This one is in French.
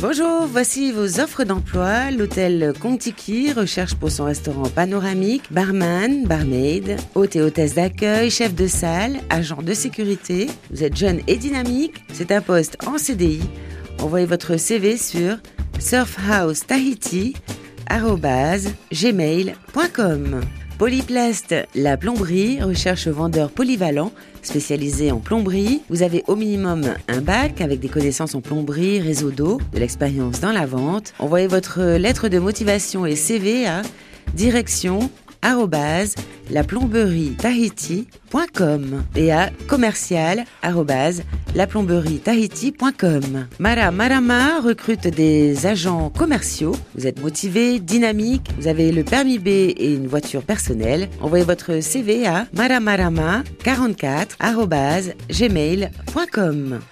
Bonjour, voici vos offres d'emploi. L'hôtel Contiki recherche pour son restaurant panoramique barman, barmaid, hôte et hôtesse d'accueil, chef de salle, agent de sécurité. Vous êtes jeune et dynamique. C'est un poste en CDI. Envoyez votre CV sur surfhousetahiti.gmail.com Polyplast, la plomberie, recherche vendeur polyvalent, spécialisé en plomberie. Vous avez au minimum un bac avec des connaissances en plomberie, réseau d'eau, de l'expérience dans la vente. Envoyez votre lettre de motivation et CV à direction laplomberie-tahiti.com et à commercial laplomberie-tahiti.com. Mara Marama recrute des agents commerciaux. Vous êtes motivé, dynamique, vous avez le permis B et une voiture personnelle. Envoyez votre CV à maramarama44 gmail.com.